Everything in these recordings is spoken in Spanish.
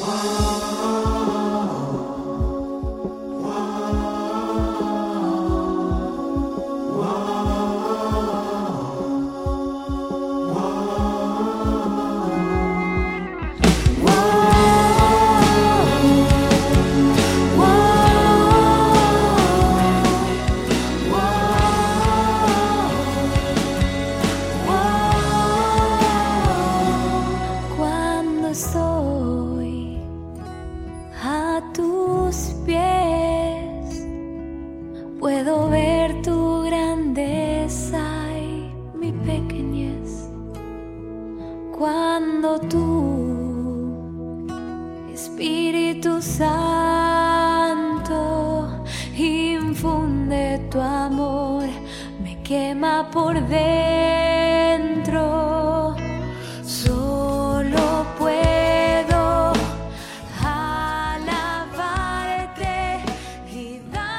Cuando quema por dentro. Solo puedo alabarte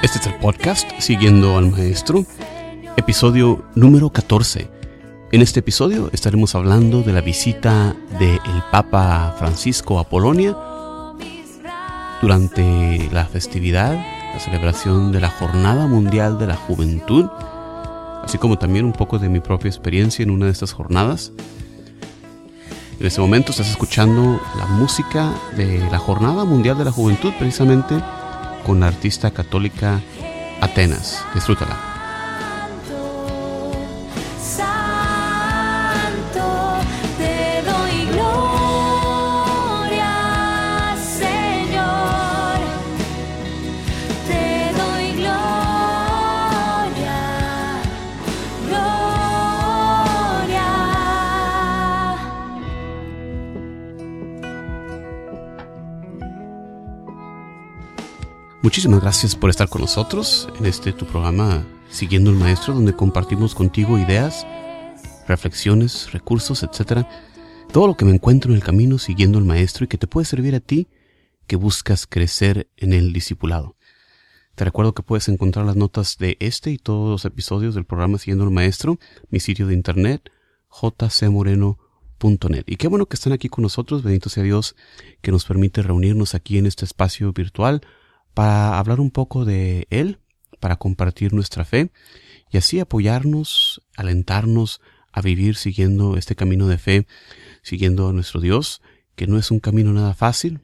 Este es el podcast Siguiendo al Maestro, episodio número 14. En este episodio estaremos hablando de la visita del Papa Francisco a Polonia durante la festividad, la celebración de la Jornada Mundial de la Juventud, así como también un poco de mi propia experiencia en una de estas jornadas. En este momento estás escuchando la música de la Jornada Mundial de la Juventud, precisamente con la artista católica Atenas. Disfrútala. Muchísimas gracias por estar con nosotros en este tu programa Siguiendo el Maestro, donde compartimos contigo ideas, reflexiones, recursos, etcétera. Todo lo que me encuentro en el camino siguiendo al Maestro y que te puede servir a ti que buscas crecer en el discipulado. Te recuerdo que puedes encontrar las notas de este y todos los episodios del programa Siguiendo al Maestro, mi sitio de internet, jcmoreno.net. Y qué bueno que están aquí con nosotros, bendito sea Dios, que nos permite reunirnos aquí en este espacio virtual para hablar un poco de Él, para compartir nuestra fe y así apoyarnos, alentarnos a vivir siguiendo este camino de fe, siguiendo a nuestro Dios, que no es un camino nada fácil,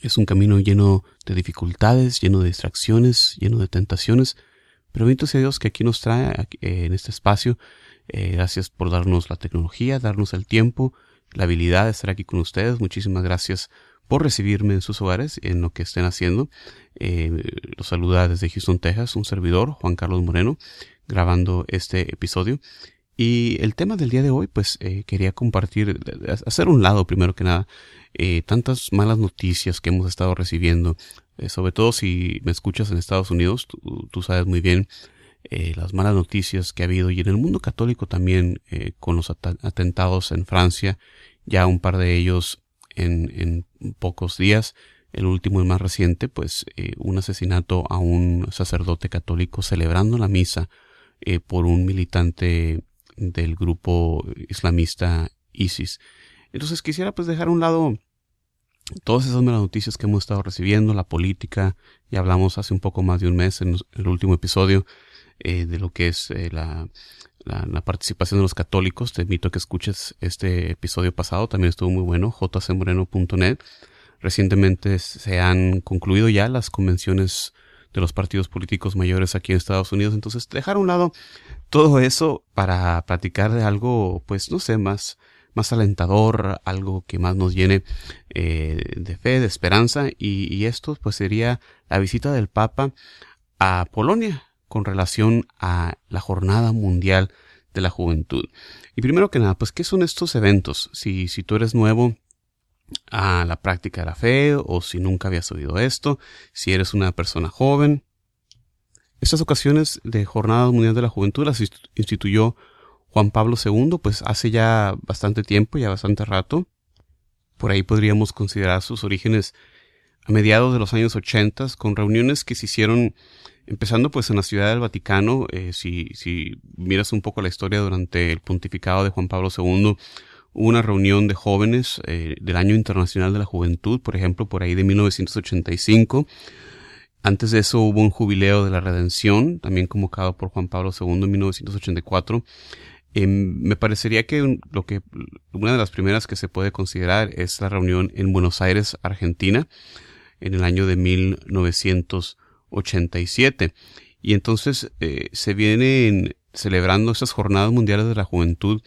es un camino lleno de dificultades, lleno de distracciones, lleno de tentaciones, pero bendito sea Dios que aquí nos trae eh, en este espacio. Eh, gracias por darnos la tecnología, darnos el tiempo, la habilidad de estar aquí con ustedes. Muchísimas gracias por recibirme en sus hogares, en lo que estén haciendo. Eh, los saluda desde Houston, Texas, un servidor, Juan Carlos Moreno, grabando este episodio. Y el tema del día de hoy, pues eh, quería compartir, hacer un lado primero que nada, eh, tantas malas noticias que hemos estado recibiendo, sobre todo si me escuchas en Estados Unidos, tú, sabes muy bien las malas noticias que ha habido y en el mundo católico también con los at- atentados en Francia, ya un par de ellos en, pocos días. El último y más reciente, pues eh, un asesinato a un sacerdote católico celebrando la misa eh, por un militante del grupo islamista ISIS. Entonces quisiera pues dejar a un lado todas esas malas noticias que hemos estado recibiendo, la política, ya hablamos hace un poco más de un mes en el último episodio eh, de lo que es la, la, la, participación de los católicos. Te invito a que escuches este episodio pasado, también estuvo muy bueno, jcmoreno.net. Recientemente se han concluido ya las convenciones de los partidos políticos mayores aquí en Estados Unidos. Entonces, dejar a un lado todo eso para platicar de algo, pues, no sé, más, más alentador, algo que más nos llene eh, de fe, de esperanza. Y, y, esto, pues, sería la visita del Papa a Polonia con relación a la Jornada Mundial de la Juventud. Y primero que nada, pues, ¿qué son estos eventos? Si, si tú eres nuevo a la práctica de la fe o si nunca habías oído esto, si eres una persona joven. Estas ocasiones de Jornada Mundial de la Juventud las instituyó Juan Pablo II, pues hace ya bastante tiempo, ya bastante rato. Por ahí podríamos considerar sus orígenes a mediados de los años 80, con reuniones que se hicieron empezando pues en la ciudad del Vaticano. Eh, si, si miras un poco la historia durante el pontificado de Juan Pablo II, una reunión de jóvenes eh, del Año Internacional de la Juventud, por ejemplo, por ahí de 1985. Antes de eso hubo un jubileo de la redención, también convocado por Juan Pablo II en 1984. Em, me parecería que lo que una de las primeras que se puede considerar es la reunión en Buenos Aires, Argentina, en el año de 1987. Y entonces eh, se vienen celebrando estas jornadas mundiales de la juventud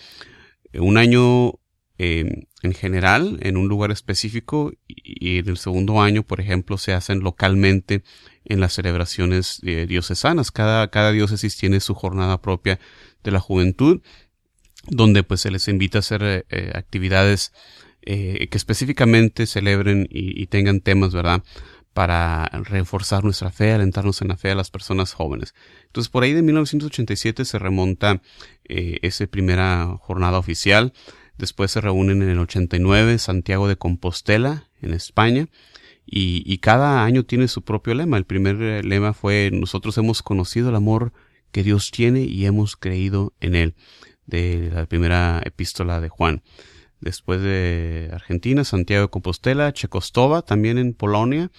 eh, un año em, en general en un lugar específico y, en el segundo año, por ejemplo, se hacen localmente en las celebraciones diocesanas. Cada, cada diócesis tiene su jornada propia de la juventud, donde pues se les invita a hacer eh, eh, actividades que específicamente celebren y, y, tengan temas, ¿verdad? Para reforzar nuestra fe, alentarnos en la fe a las personas jóvenes. Entonces, por ahí de 1987 se remonta eh, esa primera jornada oficial. Después se reúnen en el 89 Santiago de Compostela, en España. Y, y cada año tiene su propio lema. El primer eh, lema fue nosotros hemos conocido el amor que Dios tiene y hemos creído en él, de la primera epístola de Juan. Después de Argentina, Santiago de Compostela, Checostova, también en Polonia,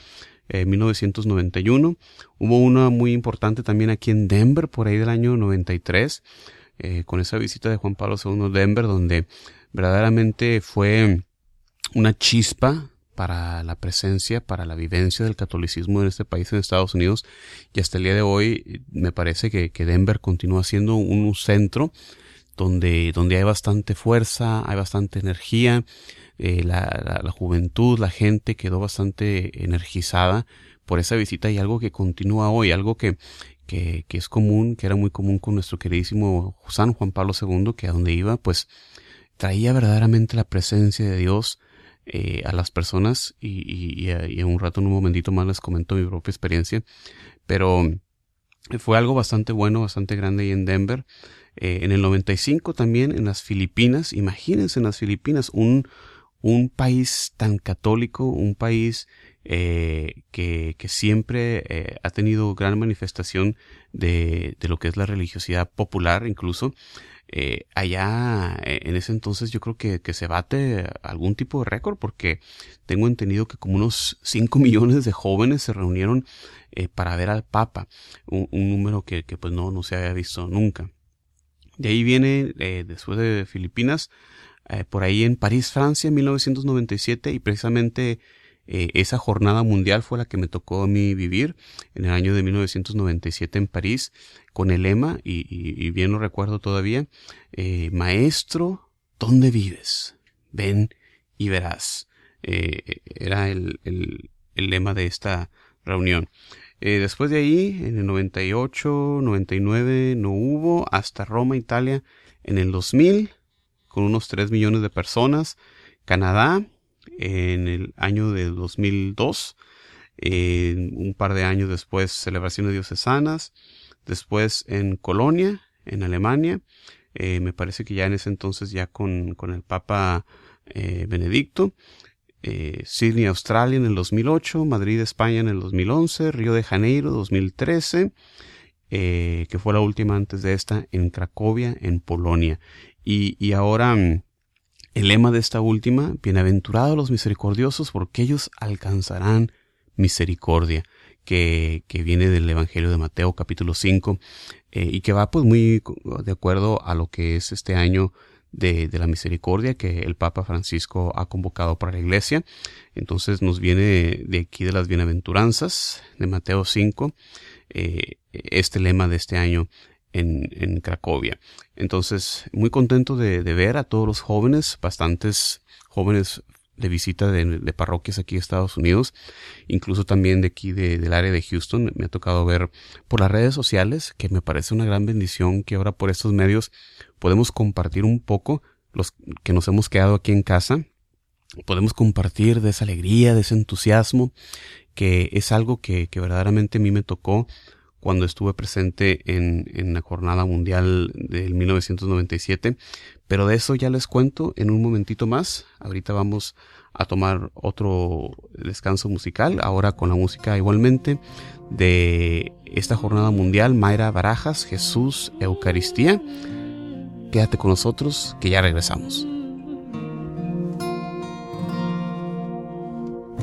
en 1991. Hubo una muy importante también aquí en Denver, por ahí del año 93, eh, con esa visita de Juan Pablo II a Denver, donde verdaderamente fue una chispa para la presencia, para la vivencia del catolicismo en este país, en Estados Unidos, y hasta el día de hoy me parece que, que Denver continúa siendo un centro donde, donde hay bastante fuerza, hay bastante energía, eh, la, la, juventud, la gente quedó bastante energizada por esa visita y algo que continúa hoy, algo que, que, que es común, que era muy común con nuestro queridísimo San Juan Pablo II, que a donde iba, pues traía verdaderamente la presencia de Dios eh, a las personas y, y, y, un rato, en un momentito más les comento mi propia experiencia, pero fue algo bastante bueno, bastante grande ahí en Denver. Eh, en el 95 también en las Filipinas, imagínense en las Filipinas, un, un país tan católico, un país eh, que, que, siempre eh, ha tenido gran manifestación de, de, lo que es la religiosidad popular incluso. Eh, allá eh, en ese entonces yo creo que, que se bate algún tipo de récord porque tengo entendido que como unos 5 millones de jóvenes se reunieron eh, para ver al Papa, un, un número que, que, pues no, no se había visto nunca. De ahí viene, eh, después de Filipinas, eh, por ahí en París, Francia, en 1997, y precisamente eh, esa jornada mundial fue la que me tocó a mí vivir en el año de 1997 en París, con el lema, y, bien lo recuerdo todavía, Maestro, ¿dónde vives? Ven y verás. Era el, el, el lema de esta reunión. Eh, después de ahí, en el 98, 99 no hubo, hasta Roma, Italia, en el 2000, con unos 3 millones de personas. Canadá, en el año de 2002, eh, un par de años después, celebraciones diocesanas. Después en Colonia, en Alemania, eh, me parece que ya en ese entonces ya con, con el Papa eh, Benedicto eh, Sydney, Australia en el 2008, Madrid, España en el 2011, Río de Janeiro 2013, eh, que fue la última antes de esta en Cracovia, en Polonia. Y, y ahora mm, el lema de esta última, bienaventurados los misericordiosos porque ellos alcanzarán misericordia. Que, que, viene del Evangelio de Mateo capítulo 5 eh, y que va pues muy de acuerdo a lo que es este año de, de, la misericordia que el Papa Francisco ha convocado para la iglesia. Entonces nos viene de aquí de las bienaventuranzas de Mateo 5, eh, este lema de este año en, en Cracovia. Entonces, muy contento de, de, ver a todos los jóvenes, bastantes jóvenes de visita de, de, parroquias aquí en Estados Unidos, incluso también de aquí de, del área de Houston. Me ha tocado ver por las redes sociales, que me parece una gran bendición que ahora por estos medios podemos compartir un poco los que nos hemos quedado aquí en casa. Podemos compartir de esa alegría, de ese entusiasmo, que es algo que, que verdaderamente a mí me tocó cuando estuve presente en, en la Jornada Mundial del 1997, pero de eso ya les cuento en un momentito más. Ahorita vamos a tomar otro descanso musical, ahora con la música igualmente de esta jornada mundial, Mayra Barajas, Jesús, Eucaristía. Quédate con nosotros, que ya regresamos.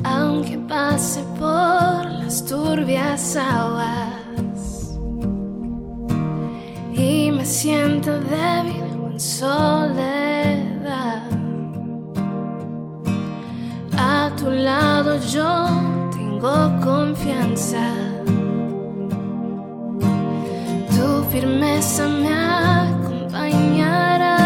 Aunque pase por las turbias aguas y me siento débil o en soledad. A tu lado yo tengo confianza. Tu firmeza me acompañará.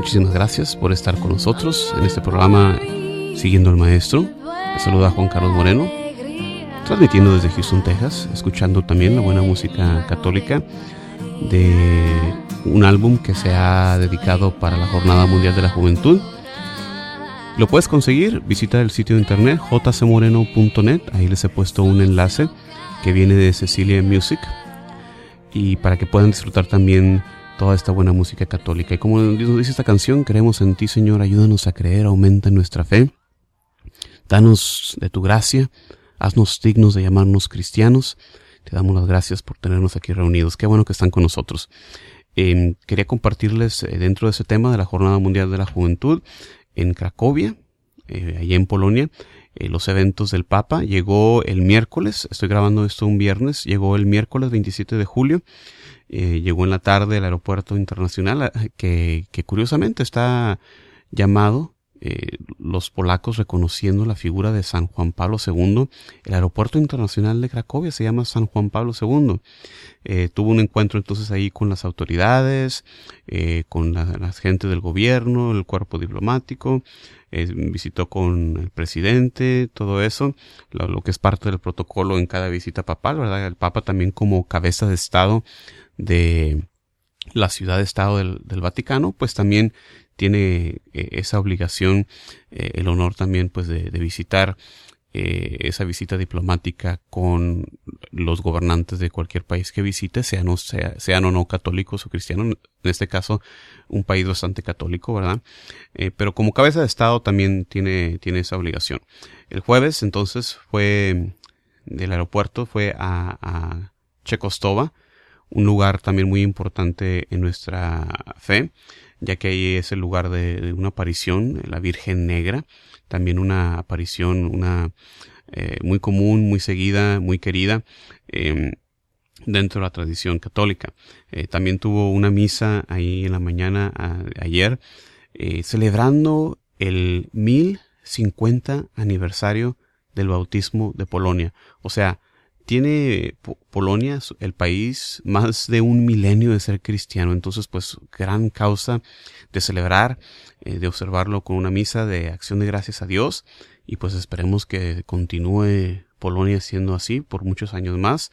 Muchísimas gracias por estar con nosotros en este programa Siguiendo al Maestro. Les saluda Juan Carlos Moreno, transmitiendo desde Houston, Texas, escuchando también la buena música católica de un álbum que se ha dedicado para la Jornada Mundial de la Juventud. Lo puedes conseguir, visita el sitio de internet jcmoreno.net, ahí les he puesto un enlace que viene de Cecilia Music y para que puedan disfrutar también toda esta buena música católica. Y como nos dice esta canción, creemos en ti, Señor, ayúdanos a creer, aumenta nuestra fe, danos de tu gracia, haznos dignos de llamarnos cristianos. Te damos las gracias por tenernos aquí reunidos. Qué bueno que están con nosotros. Eh, quería compartirles eh, dentro de ese tema de la Jornada Mundial de la Juventud en Cracovia, eh, allá en Polonia, eh, los eventos del Papa. Llegó el miércoles, estoy grabando esto un viernes, llegó el miércoles 27 de julio, eh, llegó en la tarde al aeropuerto internacional, que, curiosamente está llamado eh, los polacos reconociendo la figura de San Juan Pablo II. El aeropuerto internacional de Cracovia se llama San Juan Pablo II. Eh, tuvo un encuentro entonces ahí con las autoridades, con la, gente del gobierno, el cuerpo diplomático, visitó con el presidente, todo eso, lo, lo que es parte del protocolo en cada visita papal, ¿verdad? El Papa también como cabeza de Estado de la ciudad-estado del, del Vaticano, pues también tiene eh, esa obligación, eh, el honor también pues de, visitar eh, esa visita diplomática con los gobernantes de cualquier país que visite, sean o, sea, sean o no católicos o cristianos, en este caso un país bastante católico, ¿verdad? Pero como cabeza de Estado también tiene, tiene esa obligación. El jueves entonces fue del aeropuerto, fue a, a Chekostova, un lugar también muy importante en nuestra fe, ya que ahí es el lugar de, una aparición, la Virgen Negra, también una aparición, una eh, muy común, muy seguida, muy querida eh, dentro de la tradición católica. Eh, también tuvo una misa ahí en la mañana ayer, eh, celebrando el 1050 aniversario del bautismo de Polonia. O sea, tiene Polonia, el país, más de un milenio de ser cristiano. Entonces, pues, gran causa de celebrar, eh, de observarlo con una misa de acción de gracias a Dios. Y pues esperemos que continúe Polonia siendo así por muchos años más.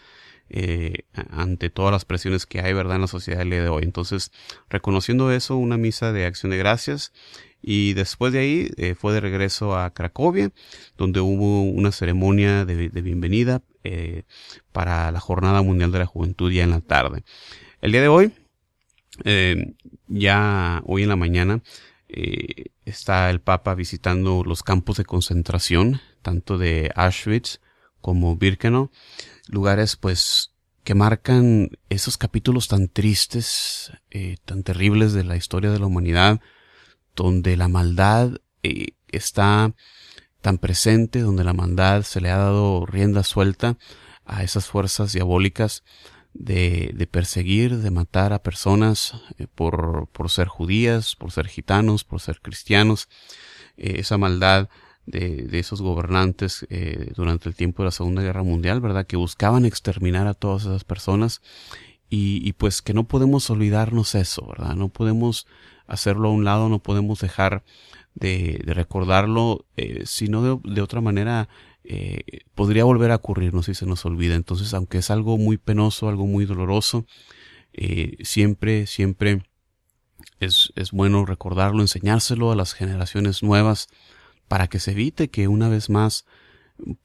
eh, ante todas las presiones que hay, ¿verdad?, en la sociedad del día de hoy. Entonces, reconociendo eso, una misa de acción de gracias. Y después de ahí eh, fue de regreso a Cracovia, donde hubo una ceremonia de, bienvenida eh, para la Jornada Mundial de la Juventud ya en la tarde. El día de hoy, eh, ya hoy en la mañana, está el Papa visitando los campos de concentración, tanto de Auschwitz como Birkenau, lugares pues que marcan esos capítulos tan tristes, tan terribles de la historia de la humanidad, donde la maldad eh, está tan presente, donde la maldad se le ha dado rienda suelta a esas fuerzas diabólicas de, de perseguir, de matar a personas eh, por, ser judías, por ser gitanos, por ser cristianos, eh, esa maldad de, de esos gobernantes durante el tiempo de la Segunda Guerra Mundial, ¿verdad? Que buscaban exterminar a todas esas personas y pues que no podemos olvidarnos eso, ¿verdad? No podemos hacerlo a un lado, no podemos dejar de, recordarlo, eh, sino de, otra manera eh, podría volver a ocurrirnos si se nos olvida. Entonces, aunque es algo muy penoso, algo muy doloroso, eh, siempre, siempre es bueno recordarlo, enseñárselo a las generaciones nuevas para que se evite que una vez más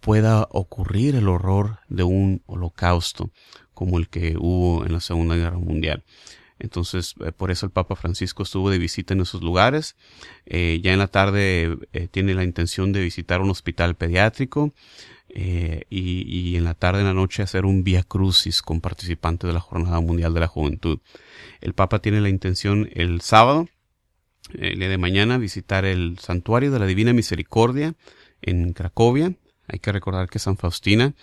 pueda ocurrir el horror de un holocausto como el que hubo en la Segunda Guerra Mundial. Entonces, eh, por eso el Papa Francisco estuvo de visita en esos lugares. Eh, ya en la tarde eh, tiene la intención de visitar un hospital pediátrico y, en la tarde, en la noche, hacer un via crucis con participantes de la Jornada Mundial de la Juventud. El Papa tiene la intención el sábado, el día de mañana, visitar el Santuario de la Divina Misericordia en Cracovia. Hay que recordar que San Faustina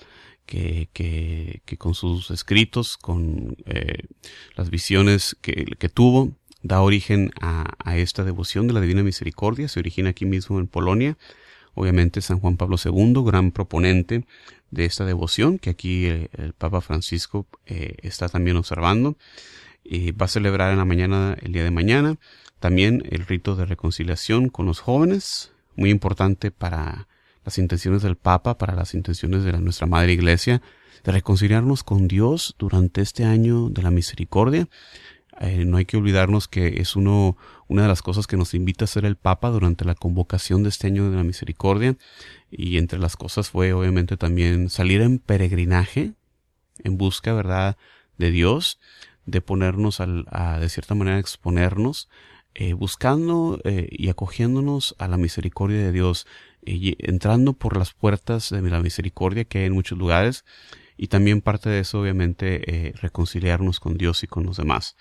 que, que, que con sus escritos, con eh, las visiones que, tuvo, da origen a, esta devoción de la Divina Misericordia. Se origina aquí mismo en Polonia. Obviamente San Juan Pablo II, gran proponente de esta devoción, que aquí el, el Papa Francisco eh, está también observando. Y va a celebrar en la mañana, el día de mañana, también el rito de reconciliación con los jóvenes, muy importante para las intenciones del Papa, para las intenciones de nuestra Madre Iglesia, de reconciliarnos con Dios durante este año de la misericordia. Eh, no hay que olvidarnos que es uno, una de las cosas que nos invita a hacer el Papa durante la convocación de este año de la misericordia. Y entre las cosas fue obviamente también salir en peregrinaje en busca, ¿verdad?, de Dios, de ponernos al, a, de cierta manera, exponernos, eh, buscando eh, y acogiéndonos a la misericordia de Dios y entrando por las puertas de la misericordia que hay en muchos lugares y también parte de eso obviamente eh, reconciliarnos con Dios y con los demás.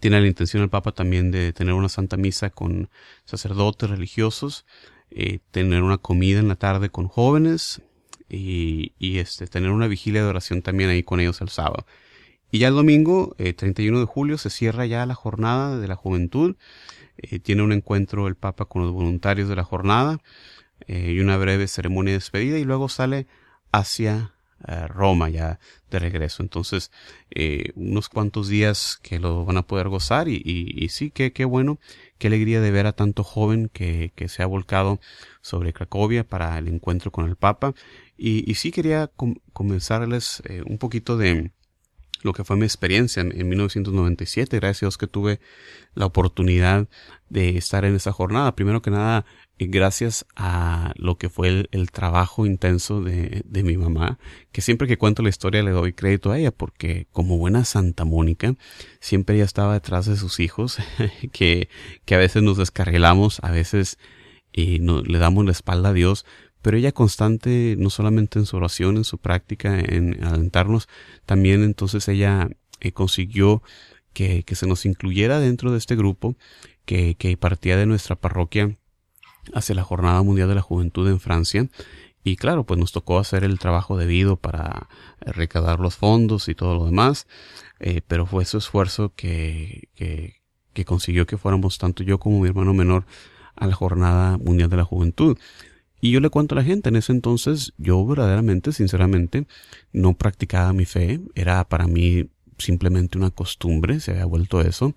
Tiene la intención el Papa también de tener una santa misa con sacerdotes religiosos, eh, tener una comida en la tarde con jóvenes y, este, tener una vigilia de oración también ahí con ellos el sábado. Y ya el domingo, eh, 31 de julio, se cierra ya la jornada de la juventud eh, tiene un encuentro el Papa con los voluntarios de la jornada eh, y una breve ceremonia de despedida y luego sale hacia eh, Roma ya de regreso. Entonces, unos cuantos días que lo van a poder gozar y, y, y sí, que qué bueno, qué alegría de ver a tanto joven que, se ha volcado sobre Cracovia para el encuentro con el Papa. Y, y sí quería com comenzarles un poquito de, lo que fue mi experiencia en, en, 1997. Gracias a Dios que tuve la oportunidad de estar en esa jornada. Primero que nada, gracias a lo que fue el, trabajo intenso de, de, mi mamá, que siempre que cuento la historia le doy crédito a ella, porque como buena Santa Mónica, siempre ella estaba detrás de sus hijos, que, que a veces nos descarrilamos, a veces y no, le damos la espalda a Dios, pero ella constante, no solamente en su oración, en su práctica, en alentarnos, también entonces ella eh, consiguió que, que, se nos incluyera dentro de este grupo que, que partía de nuestra parroquia hacia la Jornada Mundial de la Juventud en Francia. Y claro, pues nos tocó hacer el trabajo debido para recaudar los fondos y todo lo demás, eh, pero fue su esfuerzo que, que, que consiguió que fuéramos tanto yo como mi hermano menor a la Jornada Mundial de la Juventud. Y yo le cuento a la gente, en ese entonces yo verdaderamente, sinceramente, no practicaba mi fe, era para mí simplemente una costumbre, se había vuelto eso.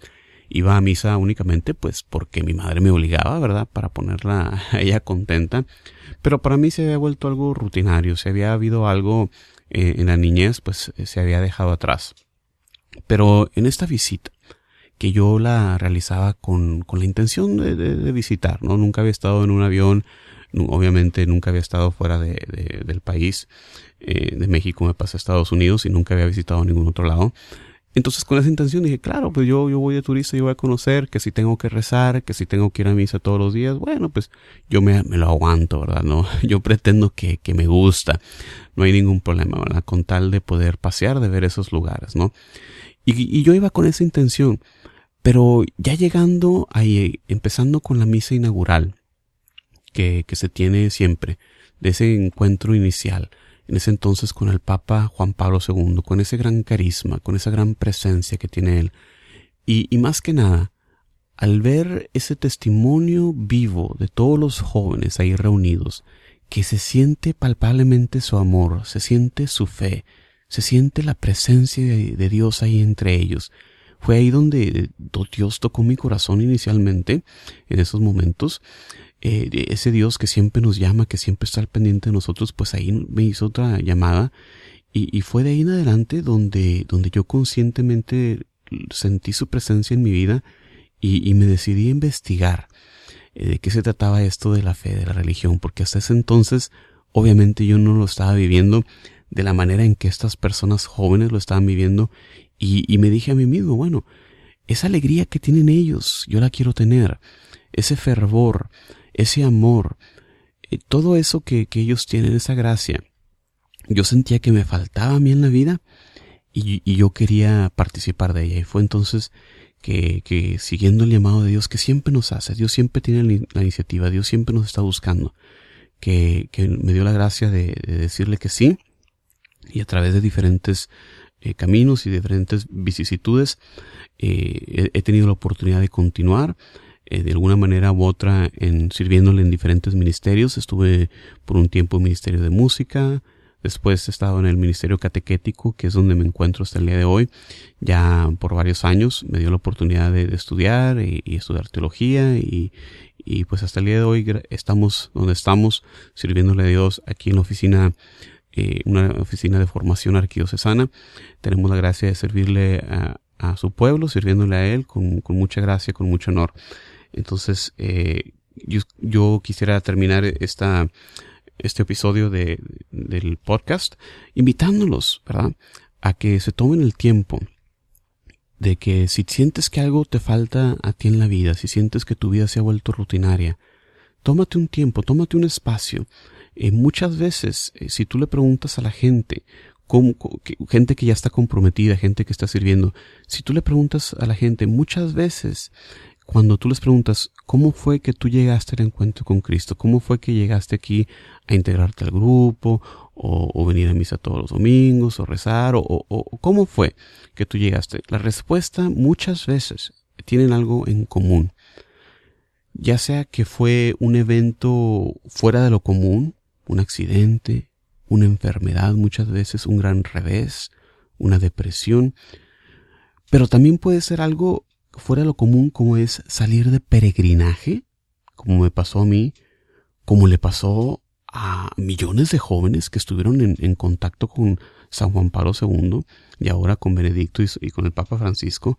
Iba a misa únicamente pues porque mi madre me obligaba, ¿verdad? Para ponerla a ella contenta. Pero para mí se había vuelto algo rutinario, se había habido algo eh, en la niñez, pues se había dejado atrás. Pero en esta visita, que yo la realizaba con, con la intención de, de visitar, ¿no? Nunca había estado en un avión, obviamente nunca había estado fuera de, de, del país, eh, de México me pasé a Estados Unidos y nunca había visitado ningún otro lado. Entonces con esa intención dije, claro, pues yo, yo voy de turista, yo voy a conocer, que si tengo que rezar, que si tengo que ir a misa todos los días, bueno, pues yo me, me lo aguanto, ¿verdad? No, yo pretendo que, que me gusta, no hay ningún problema, ¿verdad? Con tal de poder pasear, de ver esos lugares, ¿no? Y, y yo iba con esa intención, pero ya llegando ahí, empezando con la misa inaugural, que, que se tiene siempre, de ese encuentro inicial, en ese entonces con el Papa Juan Pablo II, con ese gran carisma, con esa gran presencia que tiene él. Y, y más que nada, al ver ese testimonio vivo de todos los jóvenes ahí reunidos, que se siente palpablemente su amor, se siente su fe, se siente la presencia de, Dios ahí entre ellos. Fue ahí donde Dios tocó mi corazón inicialmente, en esos momentos. Eh, ese Dios que siempre nos llama, que siempre está al pendiente de nosotros, pues ahí me hizo otra llamada. Y, fue de ahí en adelante donde, donde yo conscientemente sentí su presencia en mi vida y, me decidí a investigar eh, de qué se trataba esto de la fe, de la religión, porque hasta ese entonces obviamente yo no lo estaba viviendo de la manera en que estas personas jóvenes lo estaban viviendo y, me dije a mí mismo, bueno, esa alegría que tienen ellos, yo la quiero tener, ese fervor, ese amor, eh, todo eso que, ellos tienen, esa gracia, yo sentía que me faltaba a mí en la vida y, yo quería participar de ella. Y fue entonces que, siguiendo el llamado de Dios que siempre nos hace, Dios siempre tiene la iniciativa, Dios siempre nos está buscando, que me dio la gracia de, decirle que sí, y a través de diferentes eh, caminos y diferentes vicisitudes eh, he, tenido la oportunidad de continuar eh, de alguna manera u otra en sirviéndole en diferentes ministerios. Estuve por un tiempo en el Ministerio de Música, Después he estado en el Ministerio Catequético, que es donde me encuentro hasta el día de hoy. Ya por varios años me dio la oportunidad de, estudiar y, estudiar teología y, y, pues hasta el día de hoy estamos donde estamos, sirviéndole a Dios aquí en la oficina, eh, una oficina de formación arquidiocesana. Tenemos la gracia de servirle a, su pueblo, sirviéndole a Él con, mucha gracia, con mucho honor. Entonces, eh, yo, quisiera terminar esta este episodio de, del podcast, invitándolos, ¿verdad? A que se tomen el tiempo de que si sientes que algo te falta a ti en la vida, si sientes que tu vida se ha vuelto rutinaria, tómate un tiempo, tómate un espacio. Eh, muchas veces, eh, si tú le preguntas a la gente, cómo, gente que ya está comprometida, gente que está sirviendo, si tú le preguntas a la gente, muchas veces cuando tú les preguntas, ¿cómo fue que tú llegaste al encuentro con Cristo? ¿Cómo fue que llegaste aquí a integrarte al grupo? ¿O, venir a misa todos los domingos? ¿O rezar? O, o, cómo fue que tú llegaste? La respuesta muchas veces tienen algo en común. Ya sea que fue un evento fuera de lo común, un accidente, una enfermedad, muchas veces un gran revés, una depresión, pero también puede ser algo fuera lo común como es salir de peregrinaje, como me pasó a mí, como le pasó a millones de jóvenes que estuvieron en, contacto con San Juan Pablo II y ahora con Benedicto y, con el Papa Francisco,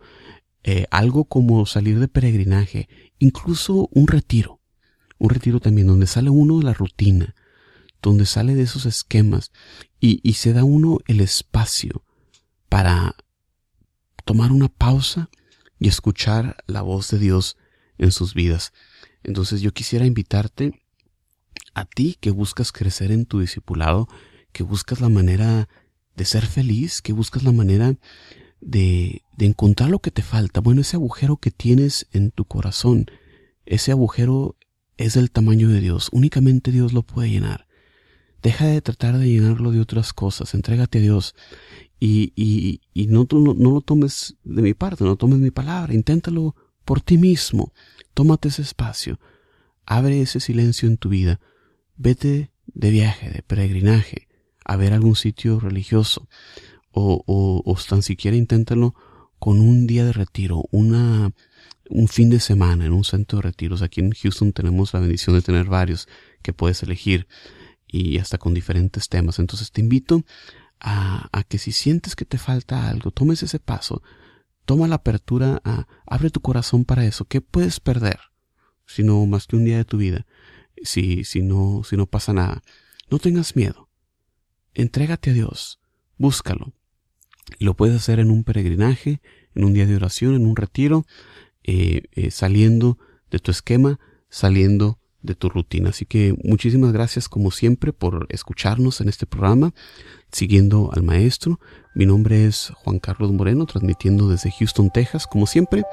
eh, algo como salir de peregrinaje, incluso un retiro, un retiro también donde sale uno de la rutina, donde sale de esos esquemas y, se da uno el espacio para tomar una pausa y escuchar la voz de Dios en sus vidas. Entonces yo quisiera invitarte a ti que buscas crecer en tu discipulado, que buscas la manera de ser feliz, que buscas la manera de, de encontrar lo que te falta. Bueno, ese agujero que tienes en tu corazón, ese agujero es del tamaño de Dios. Únicamente Dios lo puede llenar. Deja de tratar de llenarlo de otras cosas. Entrégate a Dios y, y, y no, no, no, lo tomes de mi parte, no tomes mi palabra, inténtalo por ti mismo. Tómate ese espacio, abre ese silencio en tu vida, vete de viaje, de peregrinaje, a ver algún sitio religioso, o, o, o tan siquiera inténtalo con un día de retiro, una, un fin de semana en un centro de retiros. Aquí en Houston tenemos la bendición de tener varios que puedes elegir y hasta con diferentes temas. Entonces te invito a, que si sientes que te falta algo, tomes ese paso, toma la apertura, a, abre tu corazón para eso. ¿Qué puedes perder? Si no más que un día de tu vida, si, si no, si no pasa nada. No tengas miedo. Entrégate a Dios. Búscalo. Lo puedes hacer en un peregrinaje, en un día de oración, en un retiro, eh, eh, saliendo de tu esquema, saliendo de tu rutina. Así que muchísimas gracias como siempre por escucharnos en este programa, siguiendo al maestro. Mi nombre es Juan Carlos Moreno, transmitiendo desde Houston, Texas. Como siempre,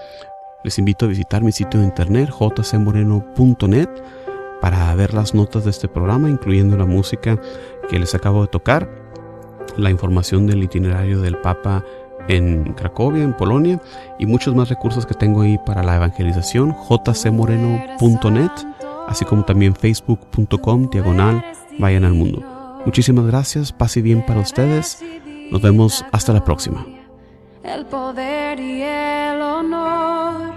les invito a visitar mi sitio de internet jcmoreno.net para ver las notas de este programa, incluyendo la música que les acabo de tocar, la información del itinerario del Papa en Cracovia, en Polonia, y muchos más recursos que tengo ahí para la evangelización, jcmoreno.net, así como también facebook.com, diagonal, vayan al mundo. Muchísimas gracias, paz y bien para ustedes, nos vemos hasta la próxima. El poder y el honor,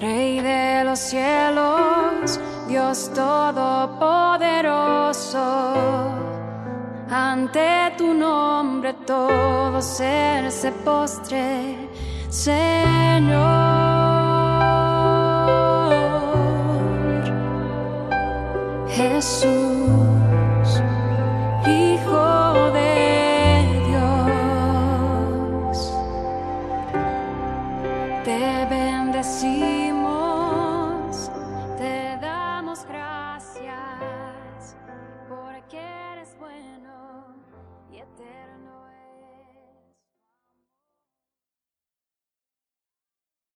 Rey de los cielos, Dios todopoderoso. Ante tu nombre todo ser se postre, Señor. Jesús.